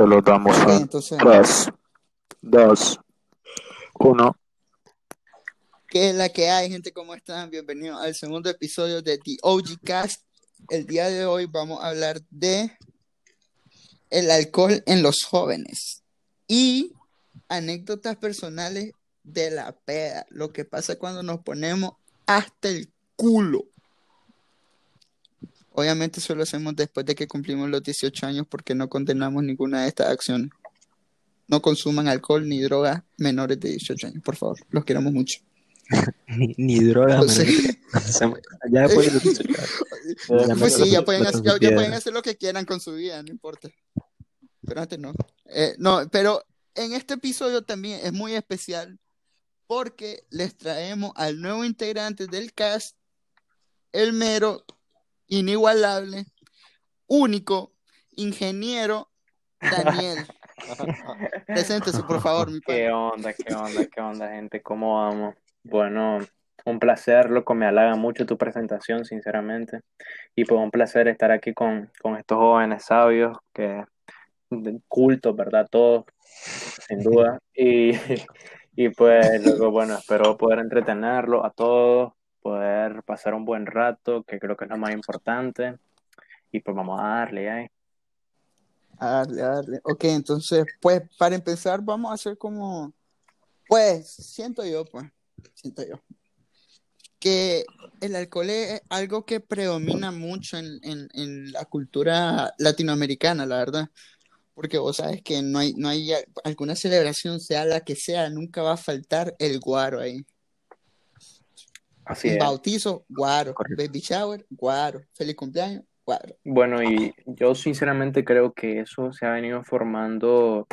Solo damos Ok, un entonces, 3, 2, 1. ¿qué es la que hay, gente? ¿Cómo están? Bienvenidos al segundo episodio de The OG Cast. El día de hoy vamos a hablar de el alcohol en los jóvenes y anécdotas personales de la peda, lo que pasa cuando nos ponemos hasta el culo. Obviamente eso lo hacemos después de que cumplimos los 18 años porque no condenamos ninguna de estas acciones. No consuman alcohol ni drogas menores de 18 años, por favor. Los queremos mucho. Ni, ni drogas, O sea, ya después de los 18 años. Pues sí, ya pueden, hacer, pueden hacer lo que quieran con su vida, no importa. Pero antes no. Eh, no, pero en este episodio también es muy especial porque les traemos al nuevo integrante del cast, el mero, inigualable, único, ingeniero Daniel. Preséntese, por favor, mi ¿Qué padre. onda, qué onda, qué onda, gente? ¿Cómo vamos? Bueno, un placer, loco, me halaga mucho tu presentación, sinceramente. Y pues un placer estar aquí con, con estos jóvenes sabios, que cultos, ¿verdad? Todos, sin duda. Y, y pues, luego, bueno, espero poder entretenerlos a todos, poder pasar un buen rato, que creo que es lo más importante. Y pues vamos a darle, ¿eh? A darle, a darle. Ok, entonces, pues, para empezar, vamos a hacer como, pues, siento yo, pues, siento yo, que el alcohol es algo que predomina mucho en, en, en la cultura latinoamericana, la verdad. Porque vos sabes que no hay, no hay alguna celebración, sea la que sea, nunca va a faltar el guaro ahí. Así bautizo, guaro. Correcto. Baby shower, guaro. Feliz cumpleaños, guaro. Bueno, y yo sinceramente creo que eso se ha venido formando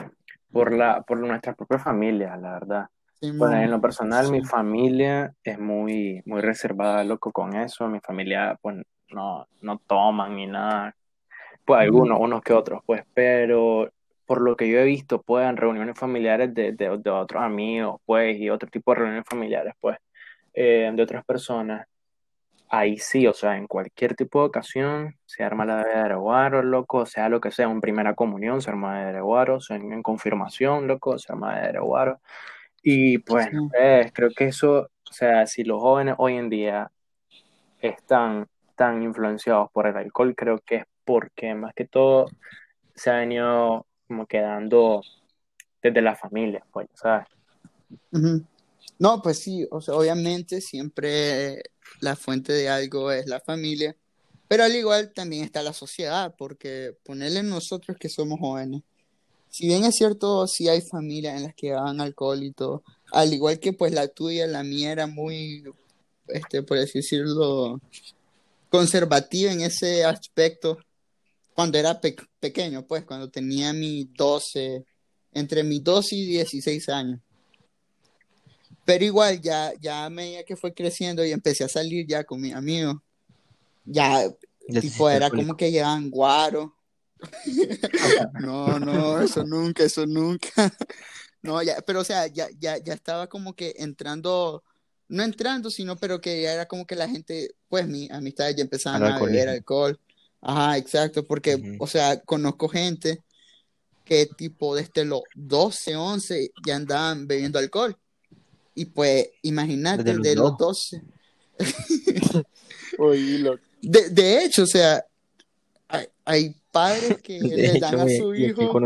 por la, por nuestra propia familia, la verdad. Bueno, en lo personal, mi Sí. familia es muy, muy reservada, loco, con eso. Mi familia, pues, no, no toman ni nada. Pues algunos, unos que otros, pues, pero por lo que yo he visto, pues, en reuniones familiares de, de, de otros amigos, pues, y otro tipo de reuniones familiares, pues, eh, de otras personas, ahí sí, o sea, en cualquier tipo de ocasión, se arma la de guaro, loco, sea lo que sea, en primera comunión se arma de guaro, en, en confirmación, loco, se arma de guaro. Y pues, Sí. eh, creo que eso, o sea, si los jóvenes hoy en día están tan influenciados por el alcohol, creo que es porque más que todo se ha venido como quedando desde la familia, pues, ¿sabes? Ujú. No, pues sí, o sea, obviamente siempre la fuente de algo es la familia, pero al igual también está la sociedad, porque ponerle nosotros que somos jóvenes, si bien es cierto, sí hay familias en las que daban alcohol y todo, al igual que pues la tuya, la mía era muy, este, por así decirlo, conservativa en ese aspecto, cuando era pe- pequeño, pues, cuando tenía mis 12, entre mis 12 y 16 años. Pero igual, ya, ya a medida que fue creciendo y empecé a salir ya con mis amigos, ya, tipo, era como que llevaban guaro. No, no, eso nunca, eso nunca. No, ya, pero o sea, ya, ya, ya estaba como que entrando, no entrando, sino, pero que ya era como que la gente, pues mis amistades ya empezaban a beber alcohol. Ajá, exacto, porque, o sea, conozco gente que tipo desde los 12, 11 ya andaban bebiendo alcohol. Y pues, imagínate, Desde los de los dos. 12. Oílo. De, de hecho, o sea, hay, hay padres que De le dan hecho, a su hijo.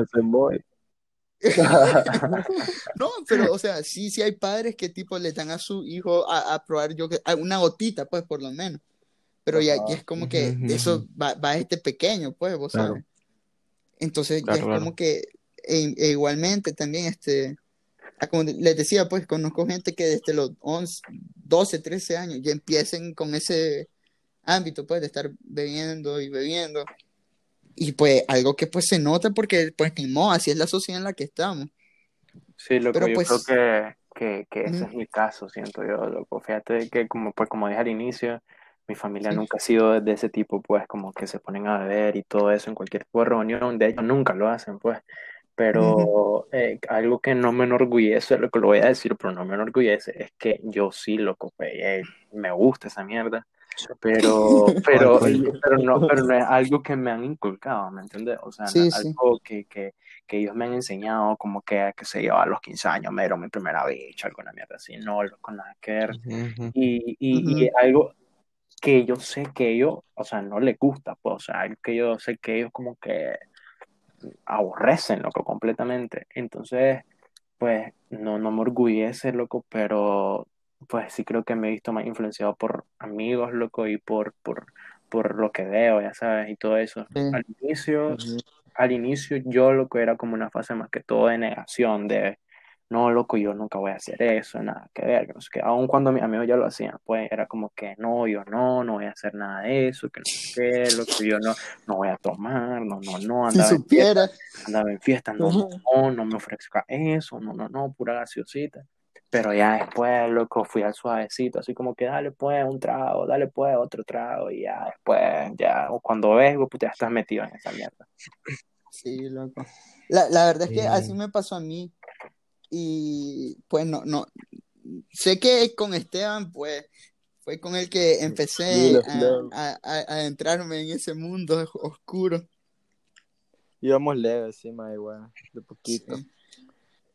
No, pero, o sea, sí, sí hay padres que tipo le dan a su hijo a, a probar yo que, a una gotita, pues, por lo menos. Pero ya, ya es como que eso va, va este pequeño, pues, vos Claro. sabes. Entonces ya es claro. como que, e- e igualmente también, este, como les decía, pues, conozco gente que desde los 11, 12, 13 años ya empiecen con ese ámbito, pues, de estar bebiendo y bebiendo. Y pues algo que pues se nota porque pues ni modo, así es la sociedad en la que estamos. Sí, loco, Pero yo pues, creo que, que, que ese es mi caso, siento yo, loco. Fíjate que como, pues, como dije al inicio, mi familia Sí. nunca ha sido de ese tipo, pues, como que se ponen a beber y todo eso en cualquier tipo de reunión. De hecho, nunca lo hacen, pues. Pero eh, algo que no me enorgullece, lo que lo voy a decir, pero no me enorgullece, es que yo sí, loco, pues, eh, me gusta esa mierda. pero, pero, pero, no, pero no es algo que me han inculcado, ¿me entiendes? O sea, no sí. algo que, que, que ellos me han enseñado, como que, que sé yo, a los 15 años me dieron mi primera bicha, alguna mierda así, no, con nada que ver. Y, y, y algo que yo sé que ellos, o sea, no les gusta, pues, o sea, algo que yo sé que ellos como que aborrecen, loco, completamente. Entonces, pues, no, no me orgullece, loco, pero pues sí creo que me he visto más influenciado por amigos, loco, y por, por, por lo que veo, ya sabes, y todo eso. Sí. Al inicio, Ujú. al inicio yo lo que era como una fase más que todo de negación, de no, loco, yo nunca voy a hacer eso, nada que ver, que no sé qué. Aun cuando mis amigos ya lo hacían, pues era como que no, yo no, no voy a hacer nada de eso, que no sé qué, loco, yo no, no voy a tomar, no, no, no, Si andaba en fiesta, andaba en fiesta, no, no, no me ofrezca eso, no, no, no, pura gaseosita. Pero ya después, loco, fui al suavecito, así como que dale pues un trago, dale pues otro trago, y ya después, ya, o cuando ves, pues ya estás metido en esa mierda. Sí, loco. La, la verdad es que Sí. así me pasó a mí. Y pues no, no. Sé que con Esteban, pues, fue con el que empecé a, a, a- a adentrarme en ese mundo oscuro. Íbamos leves, sí, ma, igual, de poquito. Sí.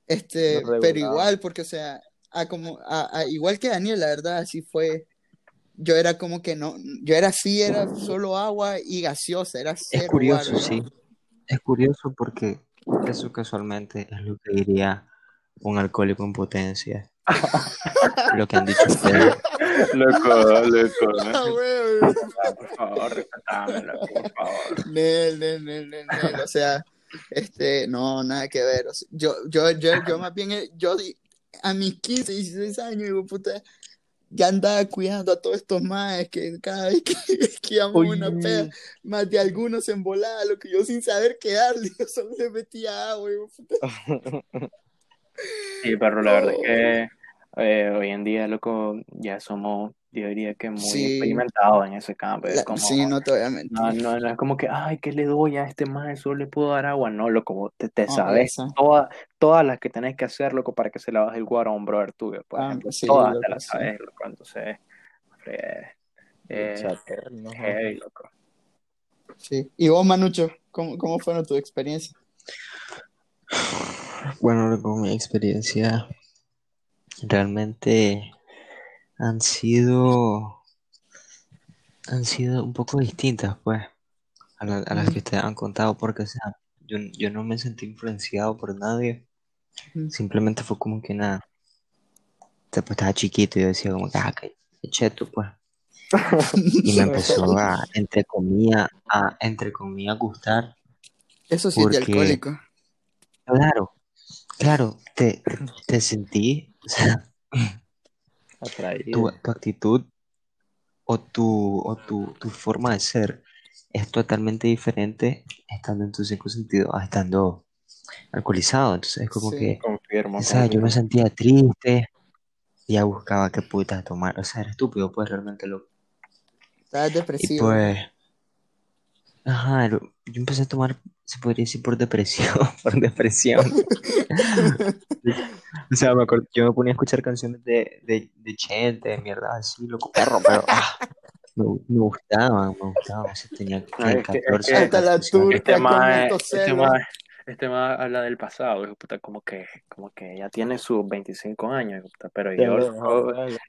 Este, Nos pero igual, porque, o sea, a como, a, a- igual que Daniel, la verdad, así fue. Yo era como que no, yo era así, era solo agua y gaseosa, era Es cero curioso, guaro. sí. Es curioso porque eso casualmente es lo que diría un alcohólico en potencia. Lo que han dicho ustedes. Loco, loco, Ah, güey. por favor, respetame, loco, por favor. Nel, nel, nel, nel, nel, O sea, este, no, nada que ver. o sea, yo, yo, yo, yo más bien, eh, yo a mis 15, 16 años, digo, puta, ya andaba cuidando a todos estos maes que cada vez que, que íbamos a una peda, más de algunos se embolaba, lo que yo sin saber qué darle, yo solo le metía agua, digo, puta. Sí, pero la verdad es que eh, hoy en día, loco, ya somos, yo diría que muy Sí. experimentados en ese campo. Es La- como, sí, no te voy a mentir. no, no, no es como que, ay, ¿qué le doy a este más? Solo le puedo dar agua. No, loco, te, te sabes esa. todas, todas las que tenés que hacer, loco, para que se la baje el guaro a un brother tuyo, por Ah, ejemplo. sí, todas te las sí. sabes, loco. Entonces, eh, eh, loco. Sí. Y vos, Manucho, ¿cómo, cómo fueron tus experiencias? Bueno, con mi experiencia realmente han sido han sido un poco distintas, pues, a, la- a las que ustedes han contado, porque, o sea, yo, yo no me sentí influenciado por nadie, simplemente fue como que nada, después estaba chiquito y yo decía como que, ah, cheto, pues, y me empezó a, entre comillas, a, entre comillas, gustar, Eso sí es de Porque- alcohólico. claro, claro, te, te sentí, o sea, atraído. tu, tu actitud o, tu, o tu, tu forma de ser es totalmente diferente estando en tus cinco sentidos a estando alcoholizado. Entonces es como Sí. que, Confirmo, o sea, yo me sentía triste, ya buscaba qué putas tomar. O sea, era estúpido, pues realmente lo. Estabas Y depresivo. pues, ajá, yo empecé a tomar, se podría decir por depresión, por depresión. O sea, me acuerdo, yo me ponía a escuchar canciones de, de, de Chente, de mierda así, loco perro, pero ah, me, me gustaban, me gustaban. O sea, tenía que No, es que- es 14, que- Hasta la 14 años. turca Este con más, estos este más, habla del pasado, hijo puta, como que, como que ya tiene sus 25 años, hijo puta, pero yo,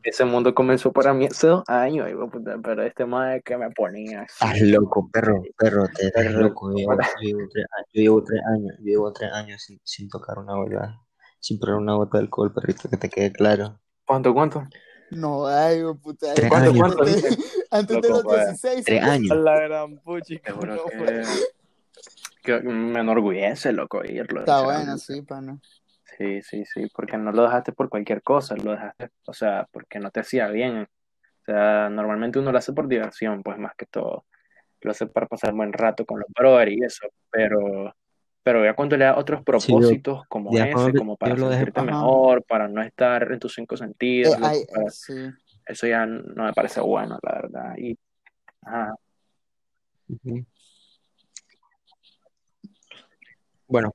ese mundo comenzó para mí hace dos años, hijo puta, pero este más es que me ponía así. Estás loco, perro, perro, te estás loco. Yo llevo, yo llevo tres, a- yo llevo tres años, yo llevo tres años sin, sin tocar una gota, sin probar una gota de alcohol, perrito, que te quede claro. ¿Cuánto, cuánto? No, ay, puta. Tres años. de- Antes de Loco, los pues, 16. Tres A años. la gran puchi, Te juro no, que, pues. Que me enorgullece, loco, oírlo. Está bueno, sí, pana. Sí, sí, sí, porque no lo dejaste por cualquier cosa, lo dejaste, o sea, porque no te hacía bien. O sea, normalmente uno lo hace por diversión, pues más que todo. Lo hace para pasar buen rato con los brothers y eso, pero, pero ya cuando le das otros propósitos como ese, cuando como para sentirte mejor, para no estar en tus cinco sentidos, Eh, loco, ay, para- sí. eso ya no me parece bueno, la verdad. Y, ajá. Bueno,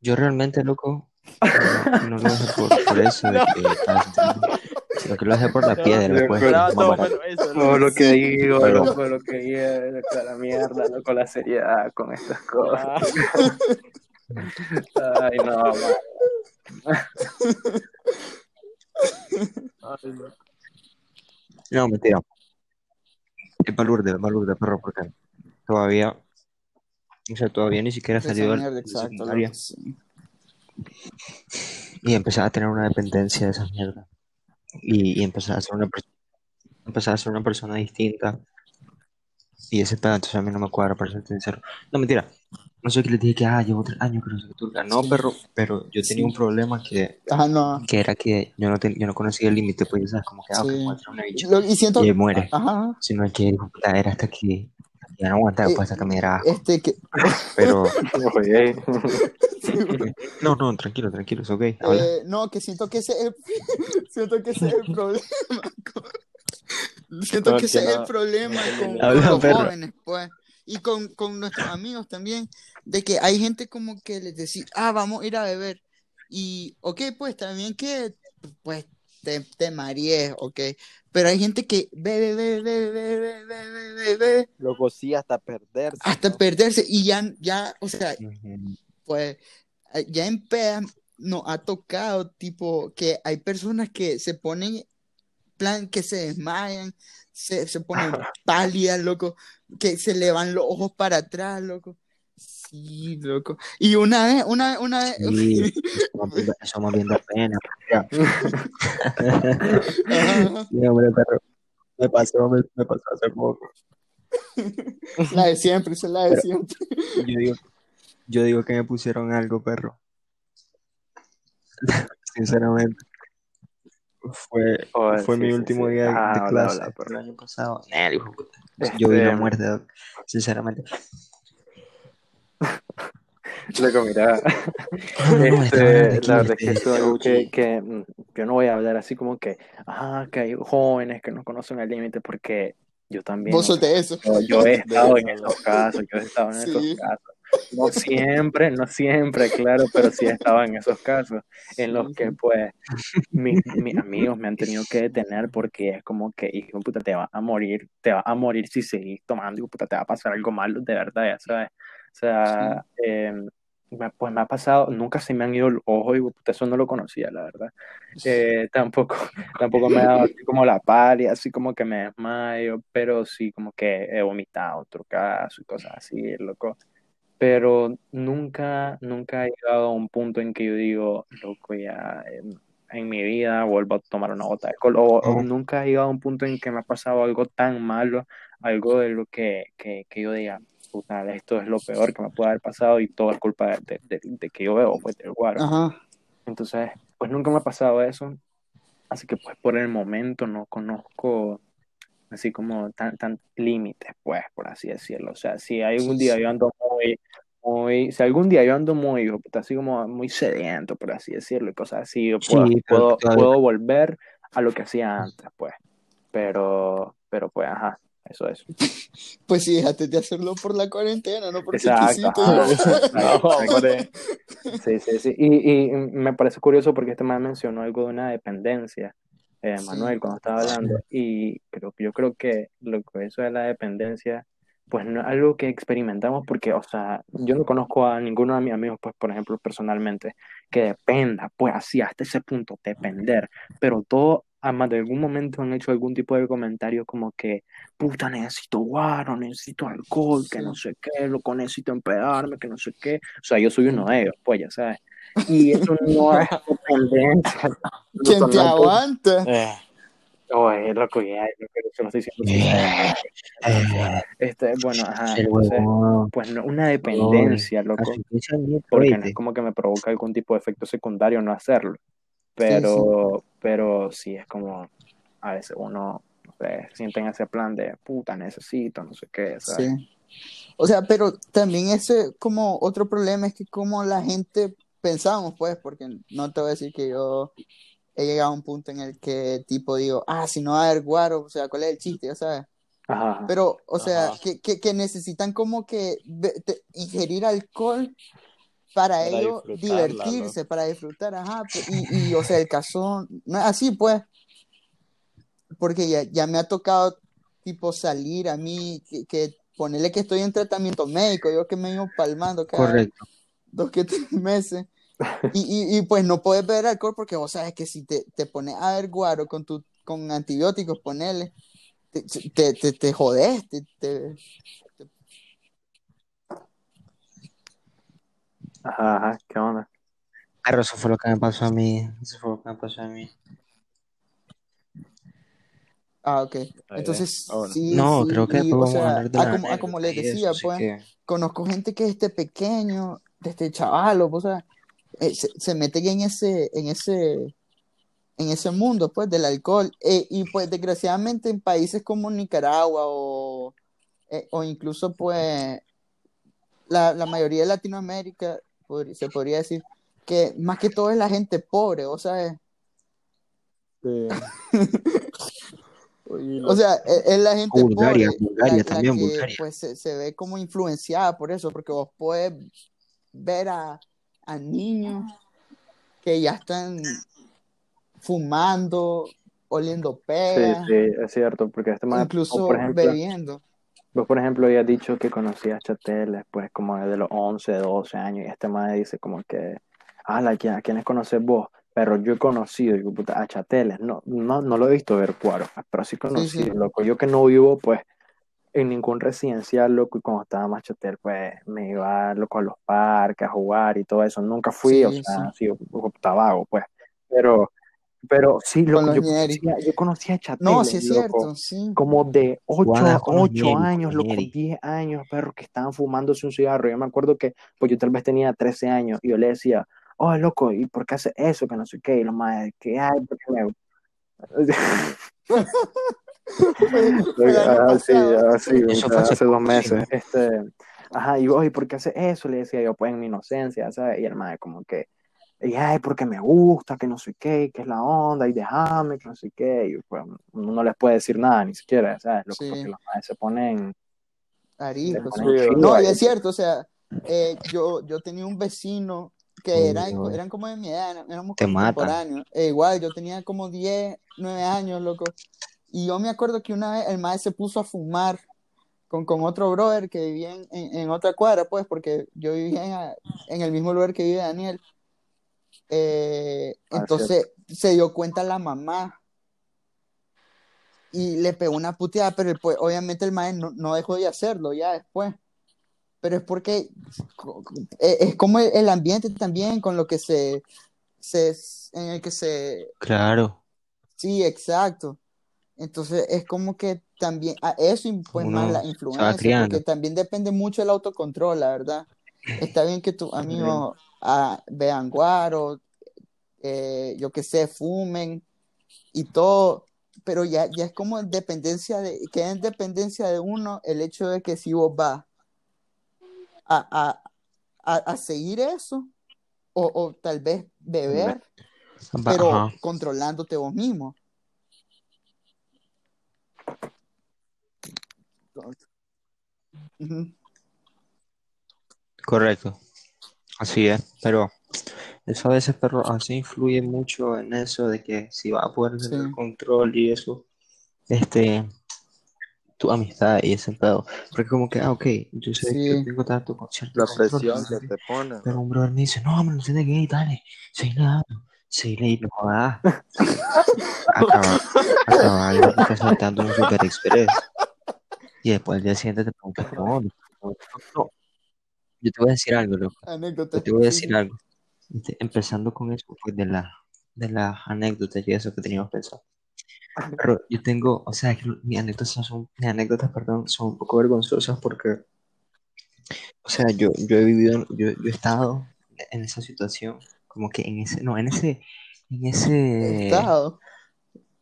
yo realmente, loco, no, no lo dejé por, por eso, de que Lo que lo hace por la piedra, pues. Pero más todo eso, lo que digo, Pero- loco, lo que digo, loco, la mierda, loco, la seriedad con estas cosas. Ah, Ay, no, man. ay, no. No, mentira. Es balurde, balurde, perro, porque todavía, o sea, todavía ni siquiera he Esa salido de mierda, de exacto, secundaria loco, sí. y empecé a tener una dependencia de esa mierda. Y, y empecé a ser una persona, empecé a ser una persona distinta. Y ese pedo, entonces a mí no me cuadra, para ser sincero. No, mentira. No sé que les dije que, ah, llevo tres años que no sé qué turca. No, perro, pero yo tenía Sí. un problema que, Ajá, no. que era que yo no, ten- yo no conocía el límite, pues ya sabes, como que, ah, Sí. voy a entrar una bicha Lo- y siento. y muere. Ajá. Sino que, puta, era hasta que ya no aguantaba, Eh, pues me diera asco. Este que. Pero, no, no, tranquilo, tranquilo, es ok. Eh, no, que siento que ese es el, siento que ese es el problema. con- siento No, que ese que es el no- problema con, con Habla, los perro. jóvenes, pues. Y con, con nuestros amigos también, de que hay gente como que les decís, ah, vamos a ir a beber. Y, ok, pues también que, pues, te, te marees, ok. Pero hay gente que bebe, bebe, bebe, bebe, bebe, Loco, sí, hasta perderse. hasta ¿no? perderse. Y ya, ya, o sea, pues eh, ya en PEA nos ha tocado, tipo, que hay personas que se ponen, plan, que se desmayan, se, se ponen pálidas, loco, que se le van los ojos para atrás, loco. Sí, loco. Y una vez, una vez, una vez, Sí, bien da pena. Sí, hombre, perro. Me pasó, me, me pasó hace poco. la de siempre, esa es la de Pero- siempre. Yo digo, yo digo que me pusieron algo, perro. Sinceramente. Fue, Oh, fue sí, mi sí, último sí. día de, Ah, de clase hola, el perro. año pasado. Nah, hijo de puta. Yo vi la muerte, Doc, sinceramente. Loco, mira, hablando este, la verdad es que eso es algo que, que mm, yo no voy a hablar así como que, ah, que hay jóvenes que no conocen el límite, porque yo también, Vos sos de eso. yo, yo he estado en eso, esos casos, yo he estado en esos Sí. casos. No siempre, no siempre, claro, pero sí he estado en esos casos en los que, pues, mis, mis amigos me han tenido que detener porque es como que, hijo puta, te vas a morir, te vas a morir si seguís tomando, hijo puta, te va a pasar algo malo, de verdad, ya sabes. O sea, eh, me- pues me ha pasado, nunca se me han ido los ojos, y puta, eso no lo conocía, la verdad. Eh, tampoco, tampoco me ha dado así como la palia, así como que me desmayo, pero sí como que he vomitado otro caso y cosas así, loco. Pero nunca, nunca he llegado a un punto en que yo digo, loco, ya en, en mi vida vuelvo a tomar una gota de alcohol, o, o Oh. nunca he llegado a un punto en que me ha pasado algo tan malo, algo de lo que, que, que yo diga, puta, esto es lo peor que me puede haber pasado y todo es culpa de, de- de- de que yo veo, pues, del guaro. Ajá. Entonces, pues nunca me ha pasado eso, así que pues por el momento no conozco así como tan, tan límites, pues, por así decirlo. O sea, si algún día yo ando muy, muy, si algún día yo ando muy, así como muy sediento, por así decirlo, y cosas así, yo puedo, Sí, puedo, puedo volver a lo que hacía antes, pues. Pero, pero pues, ajá, eso es. Pues sí, déjate de hacerlo por la cuarentena, no porque Exacto, No. Sí, sí, sí. Y, y me parece curioso porque este man mencionó algo de una dependencia, eh, Sí. Manuel, cuando estaba hablando. Y creo, yo creo que lo que eso de la dependencia, pues no es algo que experimentamos porque, o sea, yo no conozco a ninguno de mis amigos, pues, por ejemplo, personalmente, que dependa, pues, así, hasta ese punto, depender. Pero todos, además de algún momento han hecho algún tipo de comentario como que, puta, necesito guaro, necesito alcohol, que no sé qué, loco, necesito empedarme, que no sé qué. O sea, yo soy uno de ellos, pues, ya sabes. Y eso no es dependencia. ¿Quién te no, aguanta? Eh, Oye, loco, ya, yo creo que se lo estoy diciendo. Eh, eh, Este, bueno, ajá, entonces, pues no, una dependencia, Oye, loco, porque no es como que me provoca algún tipo de efecto secundario no hacerlo, pero, pero sí es como, a veces uno, se siente en ese plan de, puta, necesito, no sé qué, ¿sabes? Sí. O sea, pero también ese como otro problema es que como la gente pensamos, pues, porque no te voy a decir que yo he llegado a un punto en el que tipo digo, ah, si no va a haber guaro, o sea, ¿cuál es el chiste? Ya sabes. Ajá. Pero, o sea, que, que, que necesitan como que te- ingerir alcohol para, Para ellos divertirse, para disfrutar, ajá. Y, y, o sea, el cazón, no es así, pues. porque ya, ya me ha tocado tipo salir a mí, que, que ponerle que estoy en tratamiento médico, yo que me iba palmando cada Correcto. dos que tres meses. Y, y, y, pues no puedes beber alcohol porque vos sabes que si te, te pones a ver guaro con, tu, con antibióticos, ponele, te, te, te, te, te- Ajá, ajá, ¿qué onda? Pero eso fue lo que me pasó a mí. Eso fue lo que me pasó a mí. Ah, ok. Entonces, Ah, sí, No, sí, creo que y, después o vamos a sea, hablar de a la como, a como les decía, eso, pues, que conozco gente que desde pequeño, desde chavalo, o sea, eh, se, se mete en ese, en ese, en ese mundo, pues, del alcohol. Eh, y pues, desgraciadamente, en países como Nicaragua o, eh, o incluso, pues, la, la mayoría de Latinoamérica, se podría decir, que más que todo es la gente pobre, o sea, Sí. O sea, e- es, la gente Bulgaria, pobre Bulgaria la, que Bulgaria. pues se, se ve como influenciada por eso, porque vos puedes ver a, a niños que ya están fumando, oliendo Sí, pega, sí, es cierto, porque este más, incluso por ejemplo, bebiendo. Vos por ejemplo habías dicho que conocías Chatel después como de los 11, 12 años, y este más dice como que, ah, ¿a quiénes conoces vos? Pero yo he conocido, digo, puta, a Chateles, no, no, no lo he visto ver cuaro, pero sí conocí, Sí, sí. loco, yo que no vivo, pues, en ningún residencial, loco, y cuando estaba más Chatel, pues, me iba, loco, a los parques a jugar y todo eso, nunca fui, o sea, sí, estaba vago, pues, pero, pero sí, loco, los yo conocía, yo conocía a Chateles, No, sí es loco, cierto, sí. como de 8, Guadas con los ocho ñeris, con años, los loco, ñeris. 10 años, perros que estaban fumándose un cigarro. Yo me acuerdo que, pues yo tal vez tenía 13 años y yo le decía, oh, loco, ¿y por qué hace eso? Que no sé qué. Y lo más, que, ay, porque me... Fue el año Ah, sí, ah, sí, Eso o fue sea, hace dos meses. Este, ajá, y oye, ¿por qué hace eso? Le decía yo, pues en mi inocencia, ¿sabes? Y el mae como que, y ay, porque me gusta, que no sé qué, que es la onda, y déjame, que no sé qué. Y pues uno no les puede decir nada, ni siquiera, ¿sabes? Loco, Sí. porque los maes se ponen, Sí, No, y es cierto, o sea, eh, yo, yo tenía un vecino que era, Uy, eran como de mi edad, éramos Te contemporáneos. E igual, yo tenía como 10, 9 años, loco. Y yo me acuerdo que una vez el maestro se puso a fumar con, con otro brother que vivía en, en- en otra cuadra, pues, porque yo vivía en, en el mismo lugar que vive Daniel. Eh, Ah, entonces se dio cuenta la mamá y le pegó una puteada, pero el- pues, obviamente el maestro no, no dejó de hacerlo ya después. Pero es porque co- es es como el, el ambiente también con lo que se, se, en el que se, Claro. sí, exacto. Entonces es como que también, a eso pues más Uno la se va influencia, porque también depende mucho del autocontrol, la verdad. Está bien que tus amigos ah, vean guaro, eh, yo qué sé, fumen y todo, pero ya, ya es como en dependencia de, queda en dependencia de uno el hecho de que si vos vas a, a, a, a seguir eso, o, o tal vez beber, pero ajá. controlándote vos mismo. Correcto. Así es. Pero eso a veces, perro, así influye mucho en eso de que si vas a poder tener Sí. control y eso, este, tu amistad y ese pedo. Porque como que, ah, ok, yo sé que Sí. yo tengo tanto con cierto La control, presión pero, que te pone. pero un brother me dice, no, hombre, no tienes que ir, dale, seguir nadando, seguir y no jodas. Acaba, acaba de saltando un super express. Y después al día siguiente te preguntas, no, no, no, no. Yo te voy a decir algo, loco. Anécdota Yo te voy a sí, decir sí. algo. Este, empezando con eso, pues de la, de las anécdotas y eso que teníamos pensado. Pero yo tengo, o sea, que mis anécdotas son, mis anécdotas, perdón, son un poco vergonzosas porque, o sea, yo, yo he vivido, yo, yo he estado en esa situación, como que en ese, no, en ese, en ese, Estado.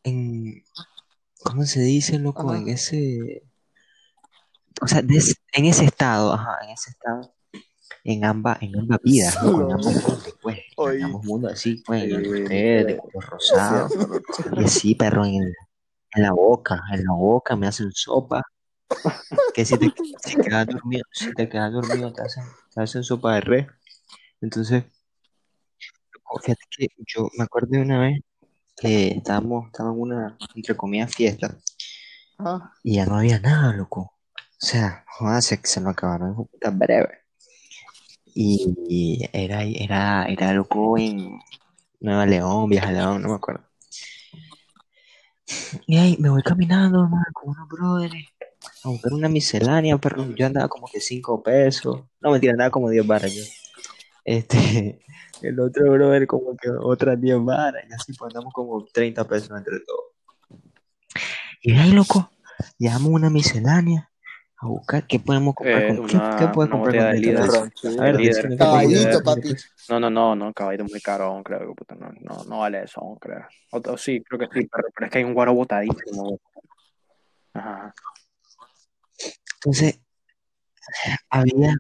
en, ¿cómo se dice, loco? Ajá. En ese, o sea, de ese- en ese estado, ajá, en ese estado, en ambas, en ambas vidas, en ambos mundos, pues, en ambos mundos, así, pues, en el Sí, de ustedes, de sí. color rosado, y así, perro, en, en la boca, en la boca me hacen sopa, que si te, si quedas dormido, si te quedas dormido te hacen, te hacen sopa de res, entonces, fíjate que yo me acuerdo de una vez que estábamos, estábamos en una, entre comillas, fiesta. Ajá. y ya no había nada, loco. O sea, joder, se, se nos acabaron puta breve. Y, era, era, era loco en Nueva León, Vieja León, no me acuerdo. Y ahí me voy caminando, con unos brothers a buscar una miscelánea, pero yo andaba como que 5 pesos. No, mentira, andaba como 10 varas yo. Este, el otro brother como que otras 10 varas, y así pues andamos como 30 pesos entre todos. Y ahí, loco, llevamos una miscelánea a buscar qué podemos comprar. Eh, con, ¿qué, una- qué puedes comprar con de 30 líder. A ver, Líder. Caballito, papi. 30 pesos. No, no, no, no, caballito muy caro, creo que puta, no, no, no vale eso creo. O, o sí, creo que sí, pero, pero es que hay un guaro botadísimo. Ajá. Entonces, había,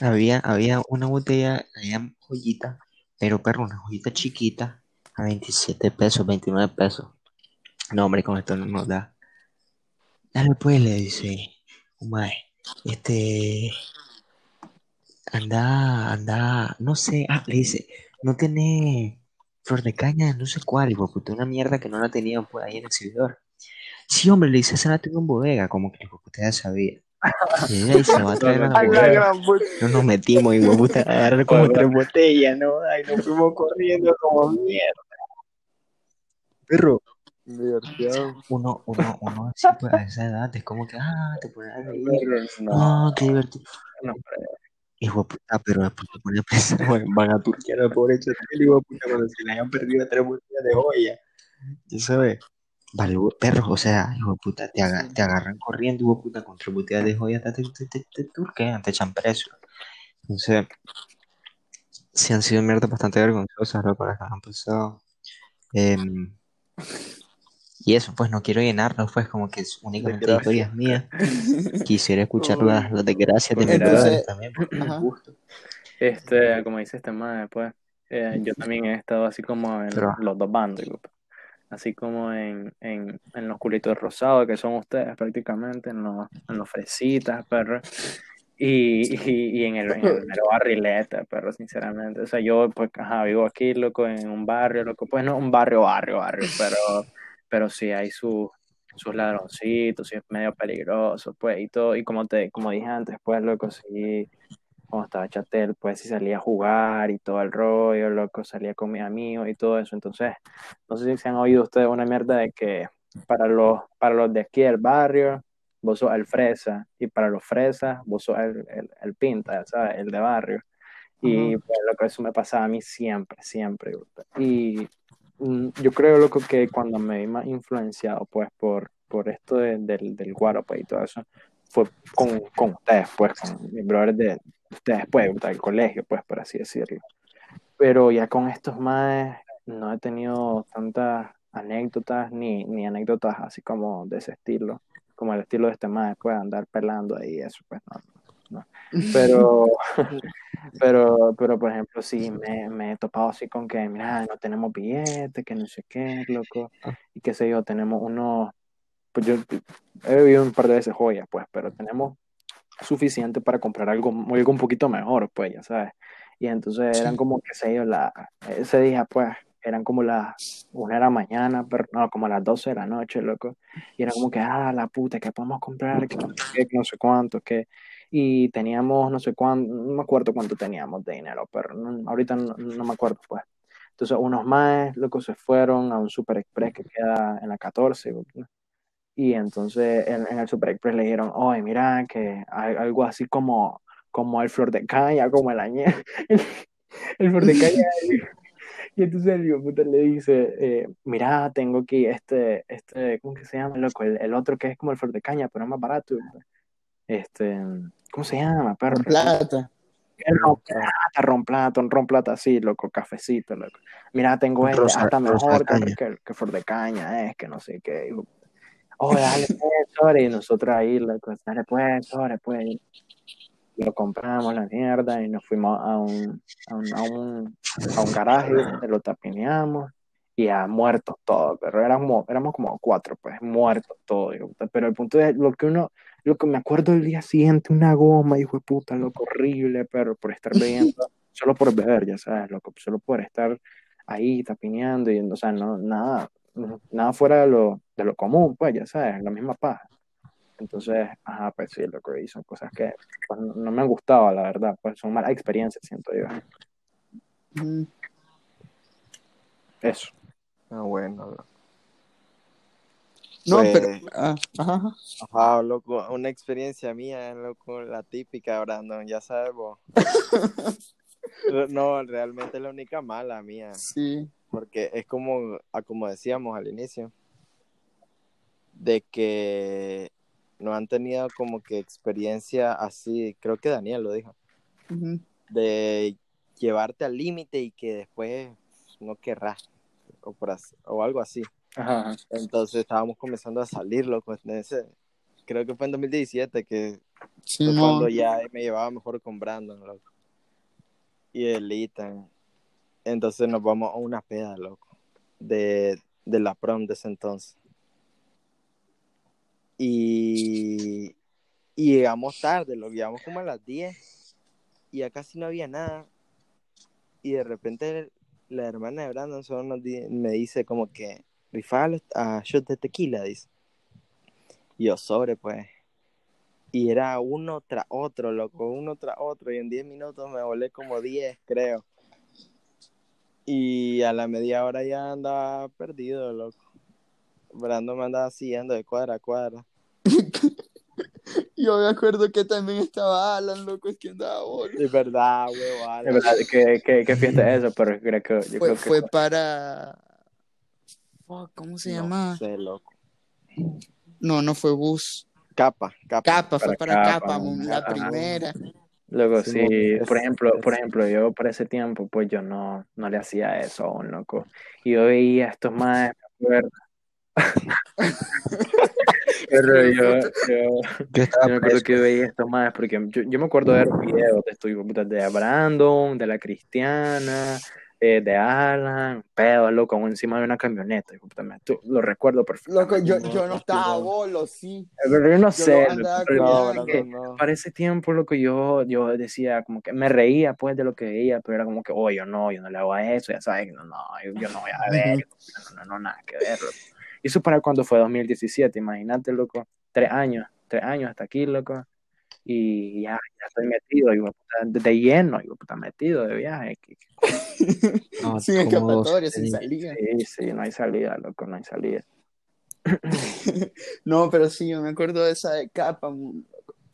había, había una botella, había joyita, pero perro, una joyita chiquita, a 27 pesos, 29 pesos. No, hombre, con esto no nos da. Dale pues, le dice, Umae, este, anda, anda, no sé, ah, le dice, no tiene flor de caña, no sé cuál, hijo de puta, una mierda que no la tenían pues ahí en el exhibidor. Sí, hombre, le dice, esa la tengo en bodega, como que hijo puta ya sabía. Y ella dice, va a traer a la A bodega. No nos metimos y puta, agarrar como tres botellas, ¿no? Ay, nos fuimos corriendo como mierda. Perro, Divertido. uno, uno, uno a esa edad es como que, ah, te pones a reír. No, Ah, qué divertido. no, Hijo de puta, pero después te pones a pensar, bueno, van a turquear al pobre chatel, hijo de puta, cuando se le hayan perdido tres botellas de joya. Ya sabes. Vale, perros, o sea, hijo de puta, te, aga- te agarran corriendo, hijo de puta, con tres botellas de joya, te, te, te, te, te turquean, te echan preso. Entonces, sí han sido mierdas bastante vergonzosas lo que han pasado. Em, y eso, pues no quiero llenarlo, pues como que es únicamente historias mías. Quisiera escuchar las, las desgracias de mis también, porque me gusta. Este, como dice este más después, yo también he estado así como en Pero- los dos bandos, digo, así como en, en, en los culitos rosados que son ustedes prácticamente, en los, en los fresitas, perro, y, y, y en el, en el mero barrilete, perro, sinceramente. O sea, yo pues, ajá, vivo aquí, loco, en un barrio, loco, pues no un barrio, barrio, barrio, pero, pero sí hay su, sus ladroncitos, es medio peligroso, pues, y todo, y como te, como dije antes, pues, loco, sí, cuando estaba chatel, pues sí salía a jugar y todo el rollo, loco, salía con mis amigos y todo eso. Entonces, no sé si se han oído ustedes una mierda de que para los, para los de aquí del barrio, vos sos el fresa, y para los fresas, vos sos el, el, el pinta, ¿sabes? El de barrio. Y pues, loco, eso me pasaba a mí siempre, siempre. Y yo creo, loco, que cuando me vi más influenciado, pues, por, por esto de- del, del guaro, pues, y todo eso, fue con, con ustedes, pues, con mis brothers de ustedes, pues, del colegio, pues, por así decirlo. Pero ya con estos más no he tenido tantas anécdotas, ni, ni anécdotas así como de ese estilo, como el estilo de este más, pues, andar pelando ahí, eso, pues, no, no. Pero, pero, pero, por ejemplo, sí, me, me he topado así con que, mira, no tenemos billetes, que no sé qué, loco, y qué sé yo, tenemos unos, pues yo he bebido un par de veces joyas, pues, pero tenemos suficiente para comprar algo, algo un poquito mejor, pues, ya sabes. Y entonces eran como, qué sé yo, la, ese día, pues, eran como las una de la mañana, pero no, como las 12 de la noche, loco. Y era como que, ah, la puta, que podemos comprar, que no sé cuánto, que. Y teníamos, no sé cuánto, no me acuerdo cuánto teníamos de dinero, pero no- ahorita no, no me acuerdo, pues. Entonces, unos más, locos, se fueron a un Super Express que queda en la 14, ¿no? Y entonces en, en el Super Express le dijeron, oye, mira, que hay algo así como, como el flor de caña, como el añe, el, el flor de caña. Y entonces el hijo puta le dice, eh, mira, tengo aquí este, este, ¿cómo que se llama, loco? El, el otro que es como el flor de caña, pero es más barato. Este, ¿cómo se llama, perro? Plata. Romplata, romplata, un romplata así, loco, cafecito, loco. Mira, tengo este, Rosa- hasta mejor que, que, que flor de caña, es que no sé qué. Oh, dale pues, sobre, y nosotros ahí, loco, dale pues, sobre, pues. Lo compramos la mierda y nos fuimos a un, a un, a un, a un garaje, lo tapineamos y a muertos todos, pero éramos, éramos como cuatro, pues, muertos todos. Pero el punto es lo que uno, lo que me acuerdo del día siguiente, una goma, hijo de puta, loco, horrible, pero por estar bebiendo, solo por beber, ya sabes, loco, solo por estar ahí tapineando, y, o sea, no, nada, nada fuera de lo, de lo común, pues, ya sabes, la misma paja. Entonces, ajá, pues sí, lo que son cosas que pues, no no me han gustado, la verdad, pues son malas experiencias, siento yo. Mm, Eso. Ah, bueno. loco. No, Pues- pero. ah, ajá, ajá. Ajá, loco, una experiencia mía, loco, la típica, Brandon, ya sabes vos. No, realmente es la única mala mía, Sí. porque es como, como decíamos al inicio, de que no han tenido como que experiencia así, creo que Daniel lo dijo, de llevarte al límite y que después no querrás, o, por o algo así. Ajá. Entonces estábamos comenzando a salir, loco, en ese, creo que fue en 2017 que Sí, fue no. cuando ya me llevaba mejor con Brandon, loco. Y el Ethan. Entonces nos vamos a una peda, loco. De, de la prom de ese entonces. Y, y llegamos tarde, lo llegamos como a las 10. Y ya casi no había nada. Y de repente la hermana de Brandon solo nos di- me dice como que rifalo a shot de tequila, dice. Y yo sobre, pues. Y era uno tras otro, loco, uno tras otro. Y en 10 minutos me volé como 10, creo. Y a la media hora ya andaba perdido, loco. Brando me andaba siguiendo de cuadra a cuadra. Yo me acuerdo que también estaba Alan, loco, es que andaba bolo. Es verdad, huevo, Alan. Es verdad, ¿qué, qué, qué fiesta es eso? Pero creo que, yo Fue, creo que fue para. Fuck, ¿Cómo se No llama? sé, loco. No, no fue bus. Capa, capa. Capa, fue Para para Capa, Capa, la ajá. primera. Luego, Sí, por ejemplo, por ejemplo, yo para ese tiempo, pues yo no, no le hacía eso a un loco. Y yo veía a estos más, me acuerdo. Pero yo, yo, Yo me acuerdo que yo veía estos más, porque yo, yo me acuerdo de ver videos de de Brandon, de la Cristiana, eh, de Alan, pedo, loco, encima de una camioneta. tú- lo recuerdo perfectamente. Loco, yo, No, yo no estaba bolo, sí. Pero yo no Yo sé, No, que no. para ese tiempo lo que yo, yo decía, como que me reía pues de lo que veía, pero era como que, oh, yo no, yo no le hago a eso, ya sabes, no, no, yo, yo no voy a ver, no, no, no, nada que ver. loco. Y eso para cuando fue 2017, imagínate, loco, tres años, tres años hasta aquí, loco, y ya, ya estoy metido, hijo de puta, de, de lleno, de puta, metido de viaje. que- que- No, Sin escapatoria, sin salida. Sí, sí, no hay salida, loco, no hay salida. No, pero sí, yo me acuerdo de esa de Capa.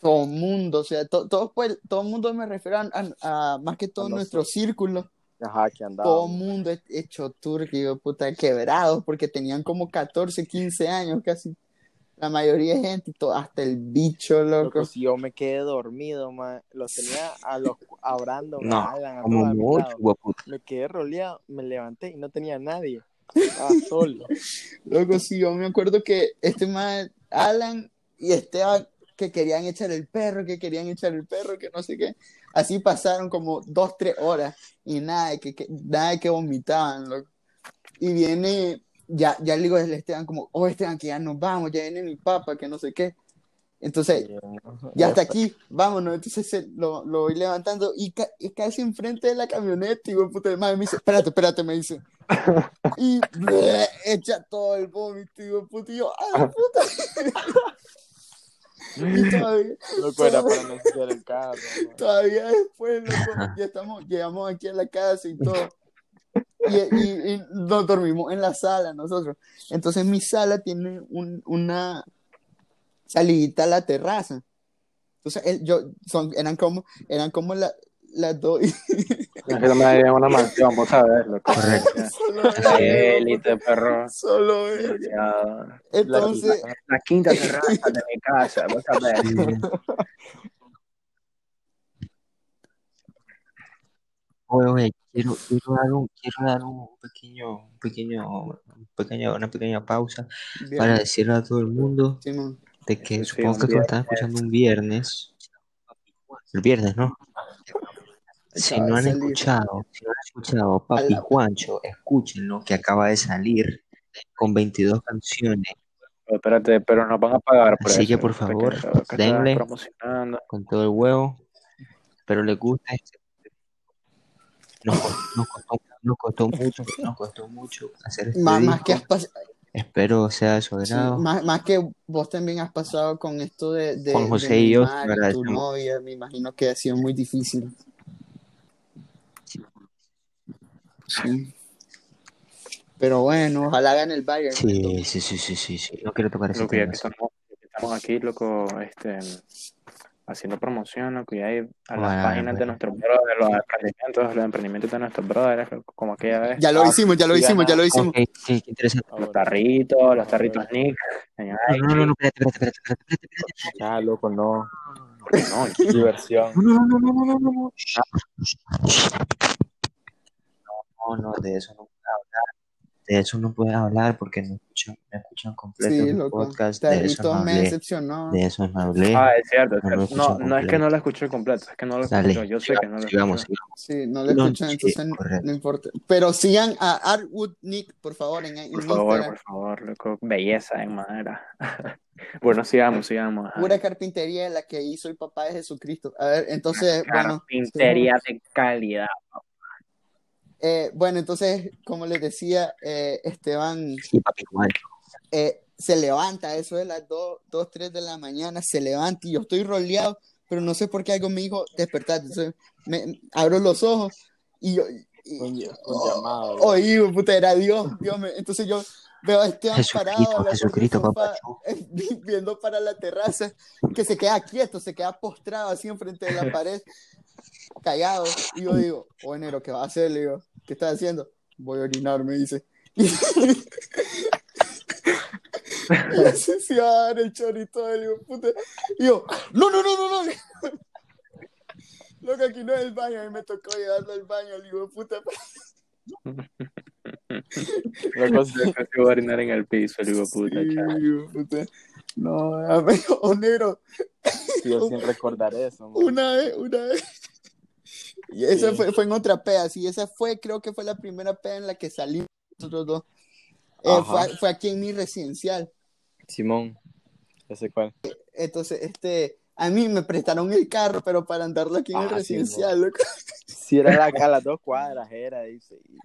Todo el mundo, o sea, to- todo, pues, todo el mundo me refiero a, a- a más que todo nuestro círculo. Ajá, que andaba. Todo el mundo he- hecho de puta, quebrados, porque tenían como 14, 15 años casi. La mayoría de gente, hasta el bicho, loco. Loco, si yo me quedé dormido, man. Los tenía a los a Brandon, No, a Alan, a Como mucho. Me quedé roleado, me levanté y no tenía nadie. Estaba solo. Loco, sí, yo me acuerdo que este más Alan y Esteban que querían echar el perro, que querían echar el perro, que no sé qué. Así pasaron como dos, tres horas y nada, de que, que- nada de que vomitaban, loco. Y viene, ya, ya le digo a Esteban como, oh Esteban, que ya nos vamos, ya viene mi papá, que no sé qué. Entonces, ya hasta aquí, vámonos. Entonces se- lo, lo voy levantando y, ca- y casi enfrente de la camioneta. Y güey, puta de madre me dice, espérate, espérate, me dice. Y bleh, echa todo el vómito. Y güey, puta, y yo, ¡ah, puta! y todavía, Loco era para no el carro. todavía después, loco, ya estamos, llegamos aquí a la casa y todo. Y, y- y nos dormimos en la sala nosotros. Entonces mi sala tiene un- una salidita a la terraza. Entonces él- yo, son, eran como, eran como la- las dos. y No sé, me en una mansión, vos sabés, loco. Correcto. solo él, Élite, perro. solo él. Entonces, La quinta terraza de mi casa, vos sabés. Oye, oye, quiero, quiero dar un, quiero dar un pequeño, un pequeño, un pequeño, una pequeña pausa bien, para decirle a todo el mundo Simón. de que Sí, supongo que lo están escuchando un viernes, el viernes, ¿no? Si no han salir. escuchado, si no han escuchado Papi Ala. Juancho, escúchenlo, que acaba de salir con 22 canciones, Pero espérate, pero nos van a pagar por Así eso. que, por favor, denle. promocionando. con todo el huevo, pero les gusta. Nos, co- nos costó nos costó mucho, nos costó mucho hacer este Más, más que has Espero sea de su sí, agrado. más, más que vos también has pasado con esto de, de, Con de José y yo, Neymar te y tu novia, me imagino que ha sido muy difícil. Sí. Pero bueno, ojalá gane el Bayern. Sí, sí, sí, sí, sí, sí. No quiero tocar ese tema. que estamos, estamos aquí, loco, este, haciendo promoción, loco, y ahí a las Bueno, páginas de bueno. nuestros brothers, los emprendimientos, los emprendimientos de nuestros brothers, como aquella vez. Ya lo Ah, hicimos, ya lo hicimos, ya lo hicimos. Ok, sí, qué interesante. Los tarritos, los tarritos. Nick. en No, no, no, no, espérate, espérate, espérate, espérate, espérate, espérate. Ya, loco, no. No, Diversión. No, no, no, no, no, no, no, no. No, no, de eso no puedo hablar. De eso no puedes hablar porque no escuchan, no escuchan completo Sí, el loco. podcast. De eso no Tarrito me hablé. decepcionó. De eso no hablé. Ah, es cierto. es No lo No, no, es que no lo escuché completo, es que no lo Dale, escuché. Yo sé que no lo sigamos, escuché. sigamos. Sí, no lo No, escuchan, sí, entonces no- correcto. no importa. Pero sigan a Artwood Nick, por favor, en, en Por favor, Instagram. por favor, loco. Belleza en madera. bueno, sigamos, sigamos. ajá. Pura carpintería la que hizo el papá de Jesucristo. A ver, entonces, bueno. Carpintería de calidad. Eh, bueno, entonces, como les decía, eh, Esteban Sí, papi, igual. eh, se levanta, eso de las 2, 2, 3 de la mañana, se levanta y yo estoy roleado, pero no sé por qué algo me dijo despertar. Entonces, me, abro los ojos y yo. y- Con, y- con llamado. Oí, puta, era Dios, Dios me- entonces yo veo a Esteban parado Jesucristo, la Jesucristo, sofá, papá. vi- viendo para la terraza, que se queda quieto, se queda postrado así enfrente de la pared, callado. Y yo digo, oh, enero, ¿qué va a hacer? Le digo, ¿qué estás haciendo? Voy a orinar, me dice. Y así se va a dar el chorito le digo, puta. Y yo, no, no, no, no, no. Loco, aquí no es el baño, a mí me tocó llevarlo al baño, le digo, puta. Loco, sí. Loco, se va a orinar en el piso, el hijo de puta, Sí, digo, puta. No, amigo, oh, negro, Yo sin recordar eso. man. una vez, una vez. Y esa Sí. fue, fue en otra peda, sí, esa fue, creo que fue la primera peda en la que salimos nosotros dos. Eh, Ajá. fue, fue aquí en mi residencial. Simón. Ese cuál. Entonces, este, a mí me prestaron el carro, pero para andarlo aquí en el Ah, sí, residencial, loco. Si era la- a las dos cuadras, era, dice. y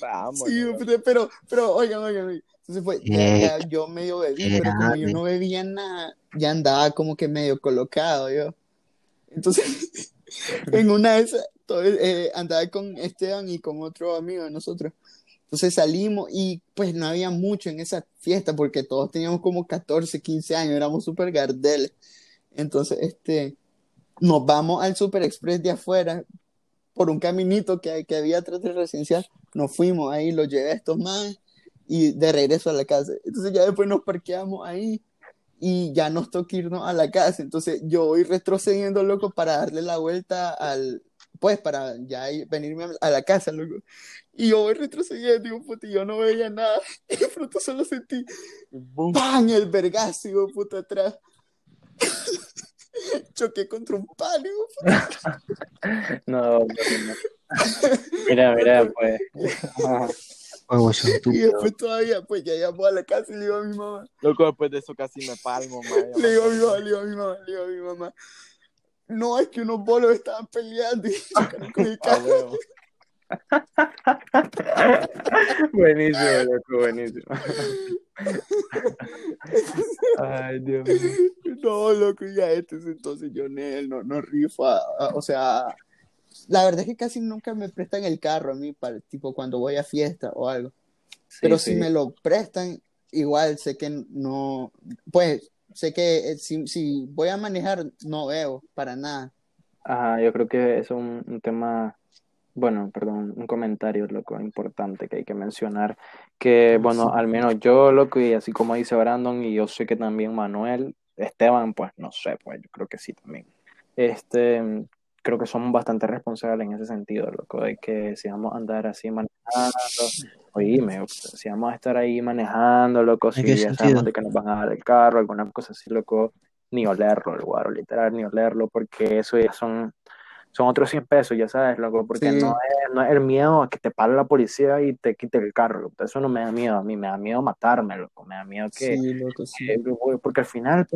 Vamos. Sí, puta, pero, pero, oigan, oigan, oigan. Entonces fue, ya, ya yo medio bebí, pero como yo no bebía nada, ya andaba como que medio colocado yo. Entonces, en una de esas, todo, eh, andaba con Esteban y con otro amigo de nosotros. Entonces salimos y pues no había mucho en esa fiesta porque todos teníamos como 14, 15 años, éramos súper gardeles. Entonces, este, nos vamos al Super Express de afuera por un caminito que, que había atrás del residencial. Nos fuimos ahí, los llevé a estos más y de regreso a la casa. Entonces ya después nos parqueamos ahí y ya nos toca irnos a la casa. Entonces yo voy retrocediendo, loco, para darle la vuelta al, pues para ya ir- venirme a- la casa, loco. Y yo voy retrocediendo, digo, puta, y yo no veía nada. Y de pronto solo sentí. ¡pam! El vergazo, digo, puta, atrás. Choqué contra un palo, digo, No, no, no. Mira, mira, pues. Son y después todavía, pues ya llamó a la casa y le digo a mi mamá, Loco, después de eso casi me palmo, man. le digo a mi mamá, le digo a mi mamá, le digo a mi mamá. No, es que unos bolos estaban peleando y chocaron con el Ah, carro. huevo. Buenísimo, loco, buenísimo. Ay, Dios mío. No, loco, ya este es entonces yo Nel, no, no rifa. ah, O sea, la verdad es que casi nunca me prestan el carro a mí, para, tipo cuando voy a fiesta o algo. Sí, Pero sí. si me lo prestan, igual sé que no, pues sé que eh, si, si voy a manejar, no veo para nada. Ajá, yo creo que es un, un tema, bueno, perdón, un comentario, loco, importante que hay que mencionar, que, bueno, al menos yo, loco, y así como dice Brandon, y yo sé que también Manuel, Esteban, pues, no sé, pues, yo creo que sí también. Este, creo que somos bastante responsables en ese sentido, loco, de que si vamos a andar así manejando, oíme, si vamos a estar ahí manejando, loco, si ¿En qué ya sabemos de que nos van a dar el carro, alguna cosa así, loco, ni olerlo, el guaro, literal, ni olerlo, porque eso ya son, son otros 100 pesos, ya sabes, loco, porque Sí. no, es, no es el miedo a que te pare la policía y te quite el carro, loco. eso no me da miedo a mí, me da miedo matarme, loco, me da miedo que, Sí, loco, sí. que- porque al final,